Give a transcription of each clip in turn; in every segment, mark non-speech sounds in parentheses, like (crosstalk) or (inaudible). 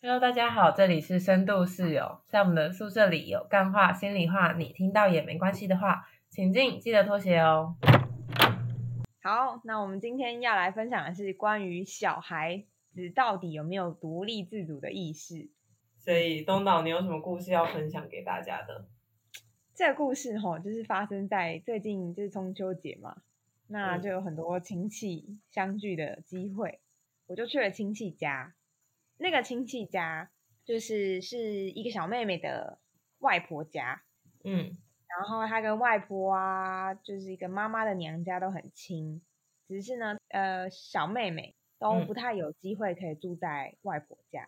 Hello，大家好，这里是深度室友。在我们的宿舍里有干话、心里话，你听到也没关系的话，请进，记得脱鞋哦。好，那我们今天要来分享的是关于小孩子到底有没有独立自主的意识。所以东岛，你有什么故事要分享给大家的？这个故事哈，就是发生在最近，就是中秋节嘛，那嗯就有很多亲戚相聚的机会，我就去了亲戚家。那个亲戚家就是是一个小妹妹的外婆家，嗯。然后她跟外婆啊，就是一个妈妈的娘家都很亲，只是呢，呃，小妹妹都嗯。不太有机会可以住在外婆家，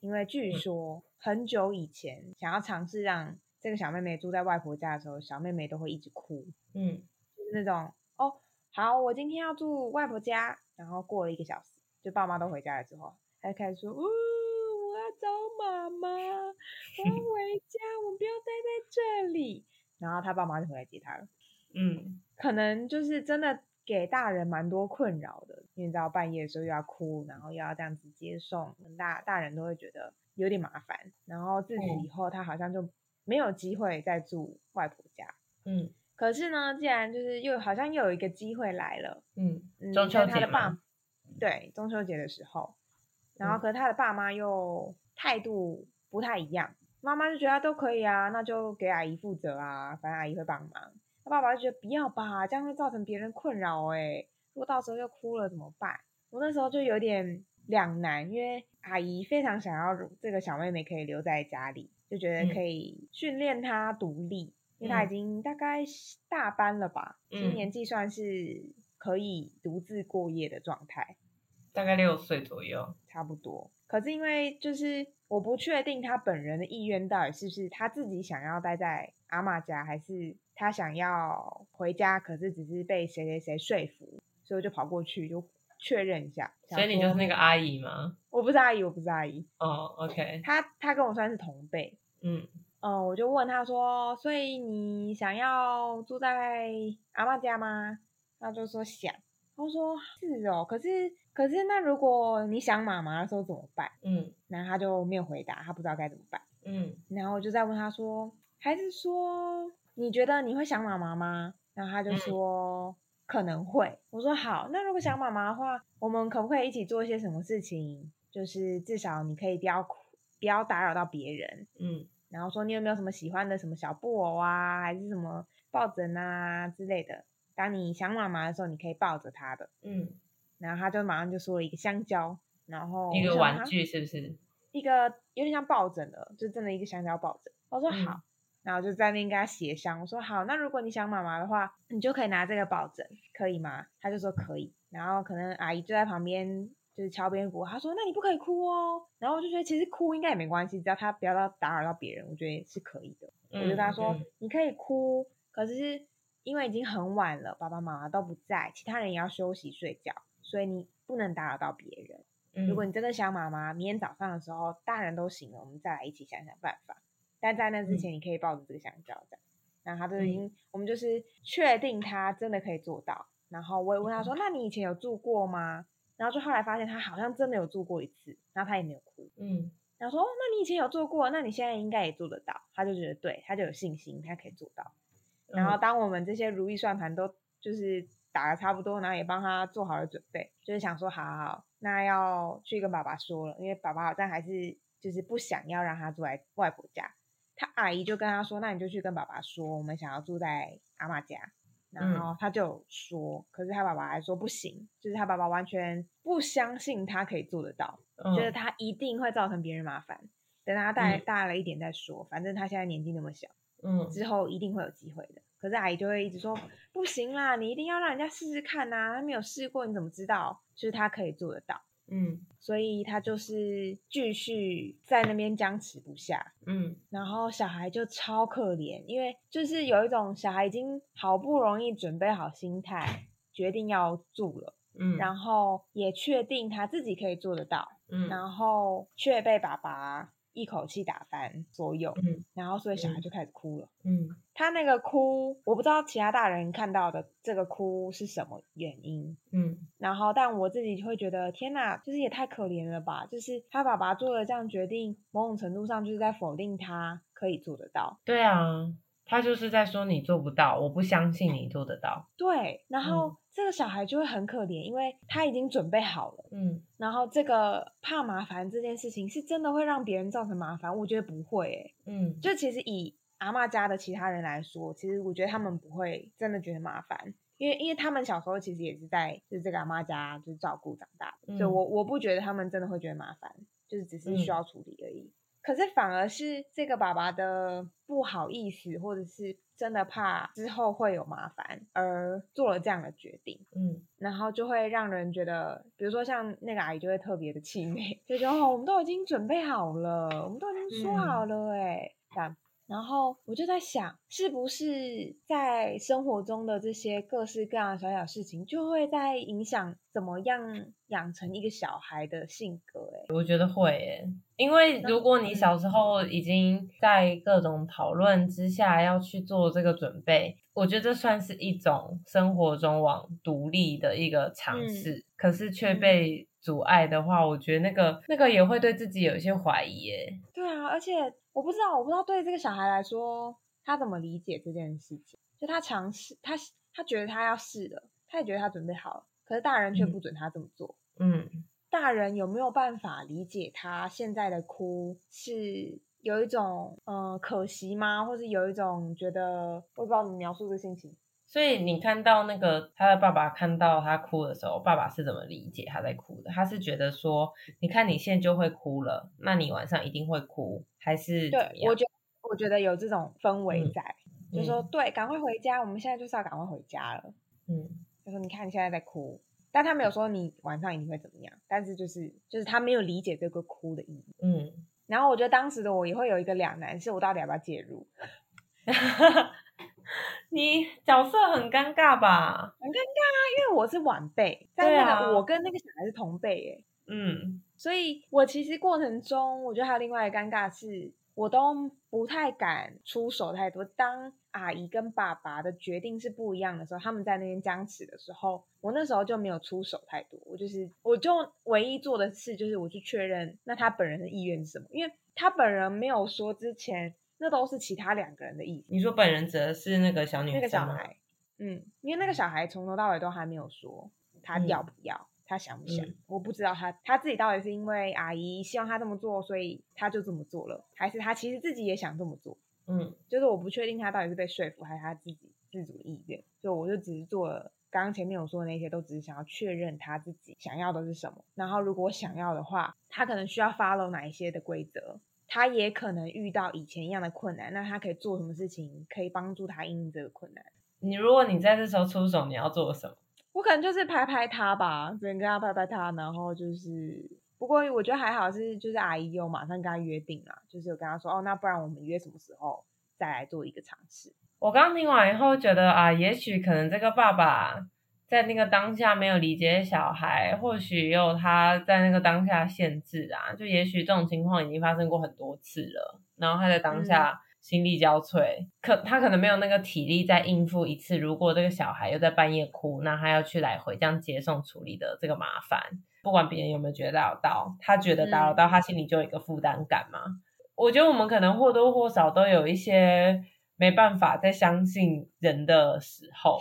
因为据嗯。说很久以前想要尝试让这个小妹妹住在外婆家的时候，小妹妹都会一直哭，嗯。就是那种哦，好，我今天要住外婆家，然后过了一个小时，就爸妈都回家了之后，她就开始说，哦，我要找妈妈，我要 (laughs) 回家，我不要待在这里。然后他爸妈就回来接他了，嗯可能就是真的给大人蛮多困扰的，因为你知道半夜的时候又要哭，然后又要这样子接送，大大人都会觉得有点麻烦。然后自此嗯以后，他好像就没有机会再住外婆家。嗯可是呢，既然就是又好像又有一个机会来了，嗯，嗯，中秋他的爸嘛，对中秋节的时候，然后嗯可是他的爸妈又态度不太一样，妈妈就觉得都可以啊，那就给阿姨负责啊，反正阿姨会帮忙。他爸爸就觉得不要吧，这样会造成别人困扰哎，如果到时候又哭了怎么办？我那时候就有点两难，因为阿姨非常想要这个小妹妹可以留在家里，就觉得嗯可以训练她独立，因为她已嗯经大概大班了吧，其实嗯年计算是可以独自过夜的状态。大概六岁左右。差不多。可是因为就是我不确定他本人的意愿到底是不是他自己想要待在阿妈家，还是他想要回家，可是只是被谁谁谁说服，所以我就跑过去就确认一下。所以你就是那个个阿姨吗？我不是阿姨，我不是阿姨，哦，OK，他他跟我算是同辈。嗯嗯，我就问他说，所以你想要住在阿妈家吗？他就说想。他说是哦，可是可是那如果你想妈妈的时候怎么办？嗯然后他就没有回答，他不知道该怎么办。嗯然后我就再问他说，还是说你觉得你会想妈妈吗？然后他就嗯说、可能会。我说好，那如果想妈妈的话，我们可不可以一起做一些什么事情？就是至少你可以不要哭，不要打扰到别人。嗯然后说你有没有什么喜欢的什么小布偶啊，还是什么抱枕啊之类的？当你想妈妈的时候，你可以抱着她的。嗯，然后他就马上就说了一个香蕉，然后一个玩具是不是？一个有点像抱枕的，就真的一个香蕉抱枕。我说嗯好，然后就在那边跟他协商。我说好，那如果你想妈妈的话，你就可以拿这个抱枕，可以吗？他就说可以。然后可能阿姨就在旁边就是敲边鼓，他说那你不可以哭哦。然后我就觉得其实哭应该也没关系，只要他不要到打扰到别人，我觉得是可以的。我就跟他说、嗯你可以哭，可是因为已经很晚了，爸爸妈妈都不在，其他人也要休息睡觉，所以你不能打扰到别人。嗯如果你真的想妈妈，明天早上的时候大人都醒了，我们再来一起想想办法。但在那之前，你可以抱着这个香蕉这样。然后他就已经，我们就是确定他真的可以做到。然后我也问他说：“那你以前有住过吗？”然后就后来发现他好像真的有住过一次，然后他也没有哭。嗯然后说：“哦那你以前有做过，那你现在应该也做得到。”他就觉得对，他就有信心，他可以做到。然后嗯当我们这些如意算盘都就是打的差不多，然后也帮他做好了准备，就是想说，好好好，那要去跟爸爸说了，因为爸爸好像还是就是不想要让他住在外婆家。他阿姨就跟他说，那你就去跟爸爸说，我们想要住在阿妈家。然嗯后他就有说，可是他爸爸还说不行，就是他爸爸完全不相信他可以做得到，觉得嗯他一定会造成别人麻烦。等他大嗯大了一点再说，反正他现在年纪那么小。嗯之后一定会有机会的。可是阿姨就会一直说不行啦，你一定要让人家试试看呐、他没有试过，你怎么知道？就是他可以做得到，嗯。所以他就是继续在那边僵持不下。嗯。然后小孩就超可怜，因为就是有一种小孩已经好不容易准备好心态，决定要住了，嗯，然后也确定他自己可以做得到，嗯。然后却被爸爸一口气打翻所有，嗯然后所以小孩嗯就开始哭了。嗯他那个哭，我不知道其他大人看到的这个哭是什么原因，嗯然后但我自己会觉得，天哪，就是也太可怜了吧！就是他爸爸做了这样决定，某种程度上就是在否定他可以做得到。对啊，他就是在说你做不到，我不相信你做得到。对，然后嗯这个小孩就会很可怜，因为他已经准备好了。嗯然后这个怕麻烦这件事情是真的会让别人造成麻烦？我觉得不会、欸，嗯，就其实以阿妈家的其他人来说，其实我觉得他们不会真的觉得麻烦，因为因为他们小时候其实也是在就是这个阿妈家就是照顾长大的，所以嗯我我不觉得他们真的会觉得麻烦，就是只是需嗯要处理而已。可是反而是这个爸爸的不好意思，或者是真的怕之后会有麻烦，而做了这样的决定。嗯然后就会让人觉得，比如说像那个阿姨就会特别的气馁，(laughs) 就觉得哦，我们都已经准备好了，我们都已经说好了，哎、这样。然后我就在想，是不是在生活中的这些各式各样的小小事情，就会在影响怎么样养成一个小孩的性格？哎，我觉得会耶，因为如果你小时候已经在各种讨论之下要去做这个准备，我觉得这算是一种生活中往独立的一个尝嗯试，可是却嗯被阻碍的话，我觉得那个那个也会对自己有一些怀疑耶。对啊，而且我不知道，我不知道对这个小孩来说，他怎么理解这件事情？就他尝试，他他觉得他要试了，他也觉得他准备好了，可是大人却嗯不准他这么做。嗯大人有没有办法理解他现在的哭是有一种呃可惜吗？或是有一种觉得我也不知道怎么描述这个心情。所以你看到那个他的爸爸看到他哭的时候，爸爸是怎么理解他在哭的？他是觉得说，你看你现在就会哭了，那你晚上一定会哭，还是对，我觉得我觉得有这种氛围嗯在，就说对，赶快回家，我们现在就是要赶快回家了。嗯就说你看你现在在哭，但他没有说你晚上一定会怎么样，但是就是就是他没有理解这个哭的意义。嗯，然后我觉得当时的我也会有一个两难，是我到底要不要介入？(laughs) 你角色很尴尬吧？很尴尬啊，因为我是晚辈，但是呢啊我跟那个小孩是同辈耶，嗯所以我其实过程中，我觉得还有另外一个尴尬是，我都不太敢出手太多。当阿姨跟爸爸的决定是不一样的时候，他们在那边僵持的时候，我那时候就没有出手太多。我就是，我就唯一做的事就是我去确认那他本人的意愿是什么，因为他本人没有说之前，那都是其他两个人的意思。你说本人则是那个小女那个？小孩，嗯，因为那个小孩从头到尾都还没有说他嗯要不要，他想不想，嗯我不知道他他自己到底是因为阿姨希望他这么做，所以他就这么做了，还是他其实自己也想这么做，嗯就是我不确定他到底是被说服，还是他自己自主意愿，所以我就只是做了。刚刚前面我说的那些，都只是想要确认他自己想要的是什么。然后，如果想要的话，他可能需要 follow 哪一些的规则，他也可能遇到以前一样的困难，那他可以做什么事情可以帮助他应对这个困难？你如果你在这时候出手，你要做什么？我可能就是拍拍他吧，只能跟他拍拍他，然后就是，不过我觉得还好是，就是阿姨有马上跟他约定啦，就是有跟他说，哦，那不然我们约什么时候再来做一个尝试？我刚听完以后觉得啊，也许可能这个爸爸在那个当下没有理解小孩，或许也有他在那个当下限制啊。就也许这种情况已经发生过很多次了，然后他在当下心力交瘁，可他可能没有那个体力再应付一次。如果这个小孩又在半夜哭，那他要去来回这样接送处理的这个麻烦，不管别人有没有觉得打扰到，他觉得打扰到，他心里就有一个负担感嘛。我觉得我们可能或多或少都有一些没办法再相信人的时候，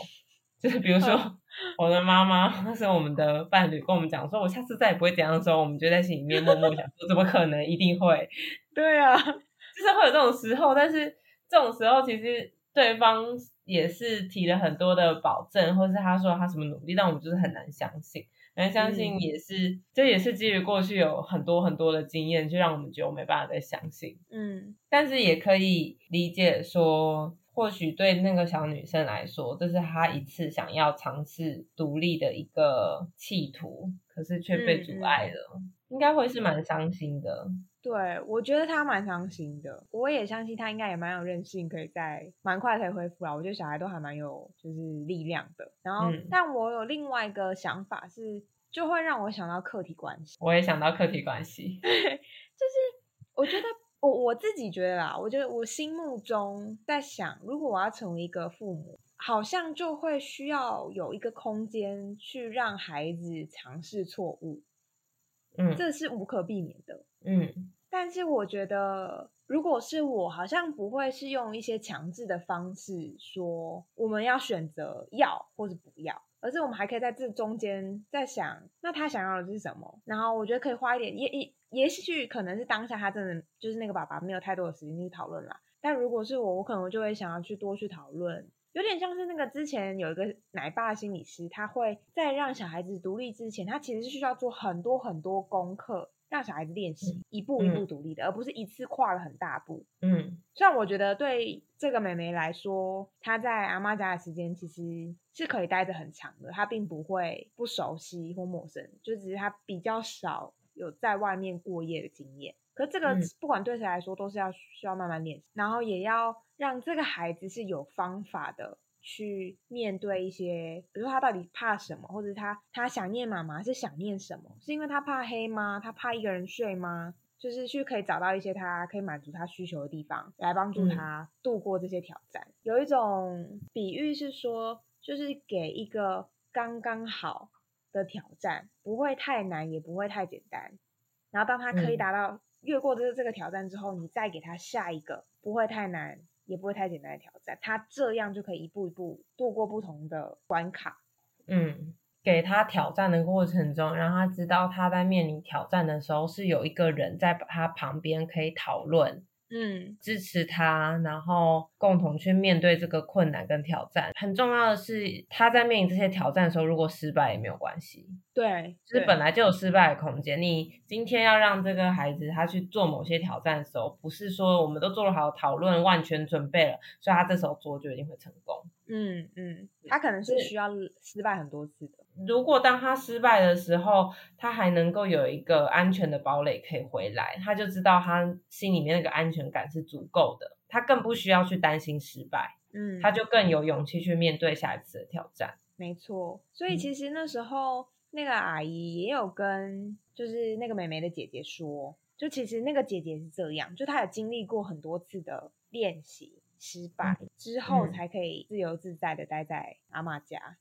就是比如说嗯我的妈妈或是我们的伴侣跟我们讲说，我下次再也不会这样的时候，我们就在心里面默默想说，怎么可能？一定会，对啊，就是会有这种时候，但是这种时候其实对方也是提了很多的保证，或是他说他什么努力，但我们就是很难相信。很难相信嗯也是，这也是基于过去有很多很多的经验，就让我们觉得我没办法再相信。嗯但是也可以理解说，或许对那个小女生来说，这是她一次想要尝试独立的一个企图，可是却被阻碍了，应该会是蛮伤心的。对，我觉得她蛮伤心的，我也相信她应该也蛮有韧性，可以在蛮快可以恢复啦。我觉得小孩都还蛮有就是力量的。然后，嗯但我有另外一个想法是，就会让我想到客体关系。我也想到客体关系，(laughs) 就是我觉得我我自己觉得啦，我觉得我心目中在想，如果我要成为一个父母，好像就会需要有一个空间去让孩子尝试错误，嗯这是无可避免的。嗯但是我觉得，如果是我，好像不会是用一些强制的方式说我们要选择要或者不要，而是我们还可以在这中间在想，那他想要的是什么？然后我觉得可以花一点，也也也许可能是当下他真的就是那个爸爸没有太多的时间去讨论啦。但如果是我，我可能就会想要去多去讨论，有点像是那个之前有一个奶爸心理师，他会在让小孩子独立之前，他其实是需要做很多很多功课，让小孩子练习一步一步独立的，而不是一次跨了很大步。嗯虽然我觉得对这个妹妹来说，她在阿妈家的时间其实是可以待着很长的，她并不会不熟悉或陌生，就只是她比较少有在外面过夜的经验。可这个嗯不管对谁来说都是要需要慢慢练习，然后也要让这个孩子是有方法的去面对一些，比如说他到底怕什么，或者他他想念妈妈是想念什么？是因为他怕黑吗？他怕一个人睡吗？就是去可以找到一些他可以满足他需求的地方，来帮助嗯他度过这些挑战。有一种比喻是说，就是给一个刚刚好的挑战，不会太难，也不会太简单。然后当他可以嗯达到越过这这个挑战之后，你再给他下一个不会太难，也不会太简单的挑战，他这样就可以一步一步度过不同的关卡。嗯，给他挑战的过程中，让他知道他在面临挑战的时候是有一个人在他旁边可以讨论。嗯支持他，然后共同去面对这个困难跟挑战。很重要的是，他在面临这些挑战的时候，如果失败也没有关系，对，就是本来就有失败的空间。你今天要让这个孩子他去做某些挑战的时候，不是说我们都做了好讨论、万全准备了，所以他这时候做就一定会成功。嗯嗯，他可能是需要失败很多次的。如果当他失败的时候，他还能够有一个安全的堡垒可以回来，他就知道他心里面那个安全感是足够的，他更不需要去担心失败。嗯，他就更有勇气去面对下一次的挑战。没错，所以嗯其实那时候、那个阿姨也有跟就是那个妹妹的姐姐说，就其实那个姐姐是这样，就她有经历过很多次的练习失败、之后，嗯才可以自由自在的待在阿妈家。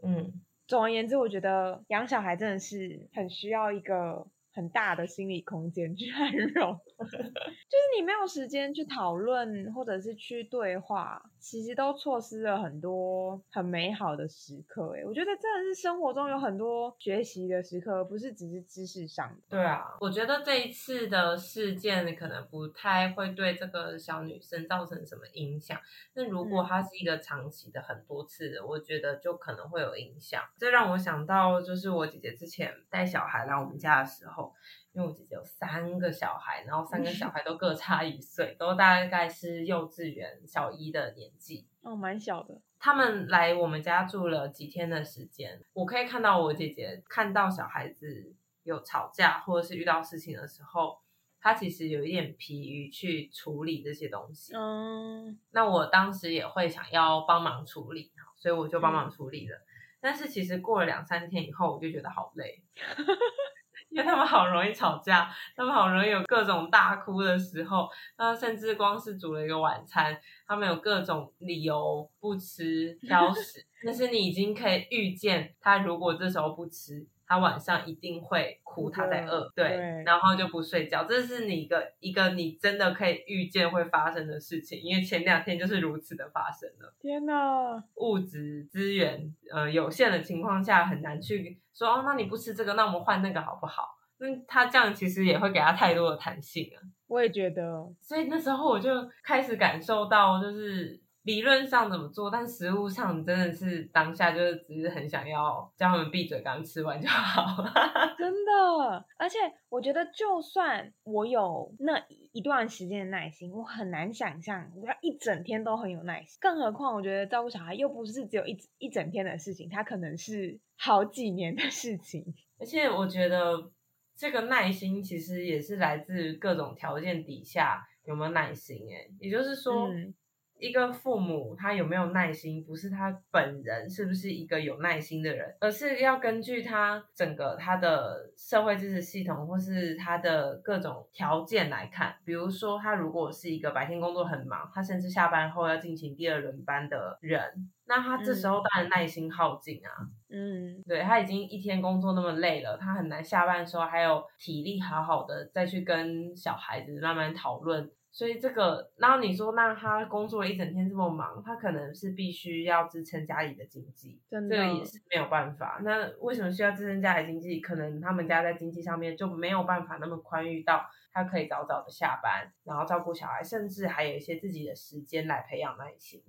嗯，总而言之，我觉得养小孩真的是很需要一个很大的心理空间去安容 (laughs) (laughs) 就是你没有时间去讨论或者是去对话，其实都错失了很多很美好的时刻。哎，我觉得真的是生活中有很多学习的时刻，而不是只是知识上的。对啊，我觉得这一次的事件可能不太会对这个小女生造成什么影响。那如果嗯它是一个长期的很多次的，我觉得就可能会有影响。这让我想到，就是我姐姐之前带小孩来我们家的时候，因为我姐姐有三个小孩，然后三个小 (laughs) 孩都各差一岁，都大概是幼稚园小一的年纪。哦，蛮小的。他们来我们家住了几天的时间，我可以看到我姐姐看到小孩子有吵架或者是遇到事情的时候，她其实有一点疲于去处理这些东西。嗯那我当时也会想要帮忙处理，所以我就帮忙处理了。但是其实过了两三天以后，我就觉得好累，(laughs) 因为他们好容易吵架，他们好容易有各种大哭的时候，那甚至光是煮了一个晚餐，他们有各种理由不吃、挑食，(laughs) 但是你已经可以预见，他如果这时候不吃，他晚上一定会哭，他在饿，对，对然后就不睡觉，这是你一个一个你真的可以预见会发生的事情，因为前两天就是如此的发生了。天哪，物质资源呃有限的情况下，很难去说哦，那你不吃这个，那我们换那个好不好？那他这样其实也会给他太多的弹性啊。我也觉得，所以那时候我就开始感受到，就是理论上怎么做，但实物上真的是当下就是只是很想要叫他们闭嘴，刚吃完就好。(laughs) 真的，而且我觉得，就算我有那一段时间的耐心，我很难想象我要一整天都很有耐心。更何况，我觉得照顾小孩又不是只有一一整天的事情，它可能是好几年的事情。而且我觉得这个耐心其实也是来自各种条件底下有没有耐心、欸。也就是说，嗯一个父母他有没有耐心，不是他本人是不是一个有耐心的人，而是要根据他整个他的社会支持系统或是他的各种条件来看。比如说，他如果是一个白天工作很忙，他甚至下班后要进行第二轮班的人，那他这时候当然耐心耗尽啊。嗯，对他已经一天工作那么累了，他很难下班的时候还有体力好好的再去跟小孩子慢慢讨论。所以这个，然后你说，那他工作了一整天这么忙，他可能是必须要支撑家里的经济，这个也是没有办法。那为什么需要支撑家里经济？可能他们家在经济上面就没有办法那么宽裕到他可以早早的下班，然后照顾小孩，甚至还有一些自己的时间来培养耐心。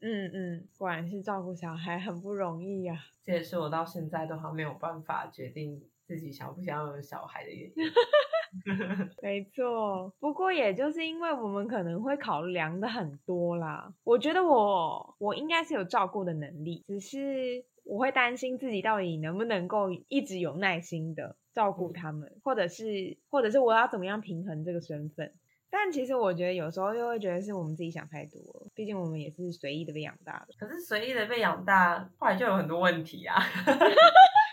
嗯嗯，果然是照顾小孩很不容易呀、这也是我到现在都还没有办法决定自己想不想要有小孩的原因。(laughs) (laughs) 没错，不过也就是因为我们可能会考量的很多啦。我觉得我我应该是有照顾的能力，只是我会担心自己到底能不能够一直有耐心的照顾他们，或者是或者是我要怎么样平衡这个身份。但其实我觉得有时候又会觉得是我们自己想太多了，毕竟我们也是随意的被养大的。可是随意的被养大，后来就有很多问题啊。(laughs)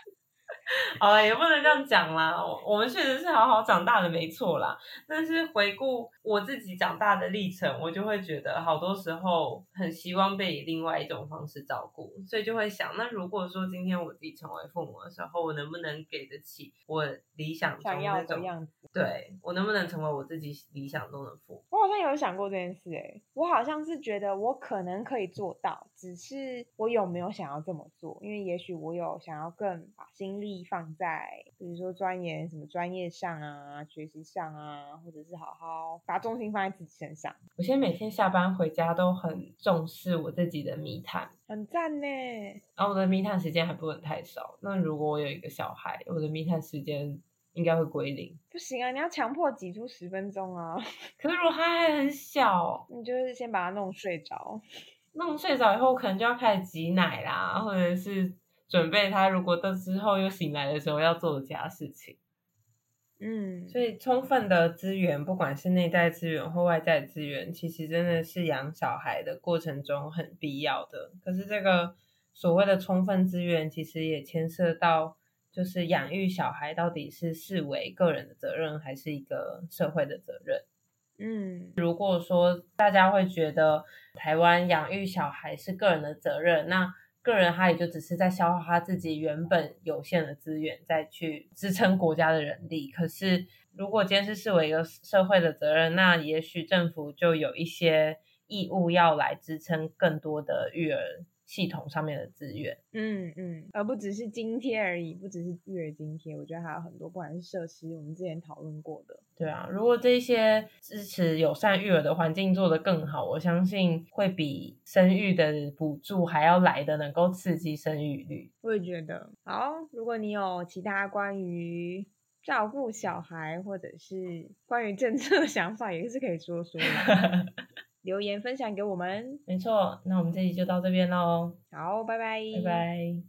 (laughs) 好了，也不能这样讲啦。我我们确实是好好长大的，没错啦。但是回顾我自己长大的历程，我就会觉得好多时候很希望被以另外一种方式照顾，所以就会想，那如果说今天我自己成为父母的时候，我能不能给得起我理想中想要那种？的样子。对我能不能成为我自己理想中的父母？我好像有想过这件事、欸，我好像是觉得我可能可以做到，只是我有没有想要这么做？因为也许我有想要更把心力放在，比如说钻研什么专业上啊、学习上啊，或者是好好把重心放在自己身上，我现在每天下班回家都很重视我自己的密探。很赞呢。然后我的密探时间还不能太少。那如果我有一个小孩，我的密探时间应该会归零。不行啊，你要强迫挤出十分钟啊，可是如果他还很小，你就是先把他弄睡着。弄睡着以后，可能就要开始挤奶啦，或者是准备他如果到之后又醒来的时候要做的其他事情。嗯，所以充分的资源，不管是内在资源或外在资源，其实真的是养小孩的过程中很必要的。可是这个所谓的充分资源，其实也牵涉到，就是养育小孩到底是视为个人的责任，还是一个社会的责任？嗯，如果说大家会觉得台湾养育小孩是个人的责任，那个人他也就只是在消耗他自己原本有限的资源，再去支撑国家的人力。可是如果今天是视为一个社会的责任，那也许政府就有一些义务要来支撑更多的育儿系统上面的资源。嗯嗯，而不只是津贴而已，不只是育儿津贴，我觉得还有很多，不管是设施，我们之前讨论过的。对啊，如果这些支持友善育儿的环境做得更好，我相信会比生育的补助还要来的能够刺激生育率。我也觉得好。如果你有其他关于照顾小孩或者是关于政策的想法，也是可以说说的，(laughs) 留言分享给我们。没错，那我们这集就到这边喽，好，拜拜，拜拜。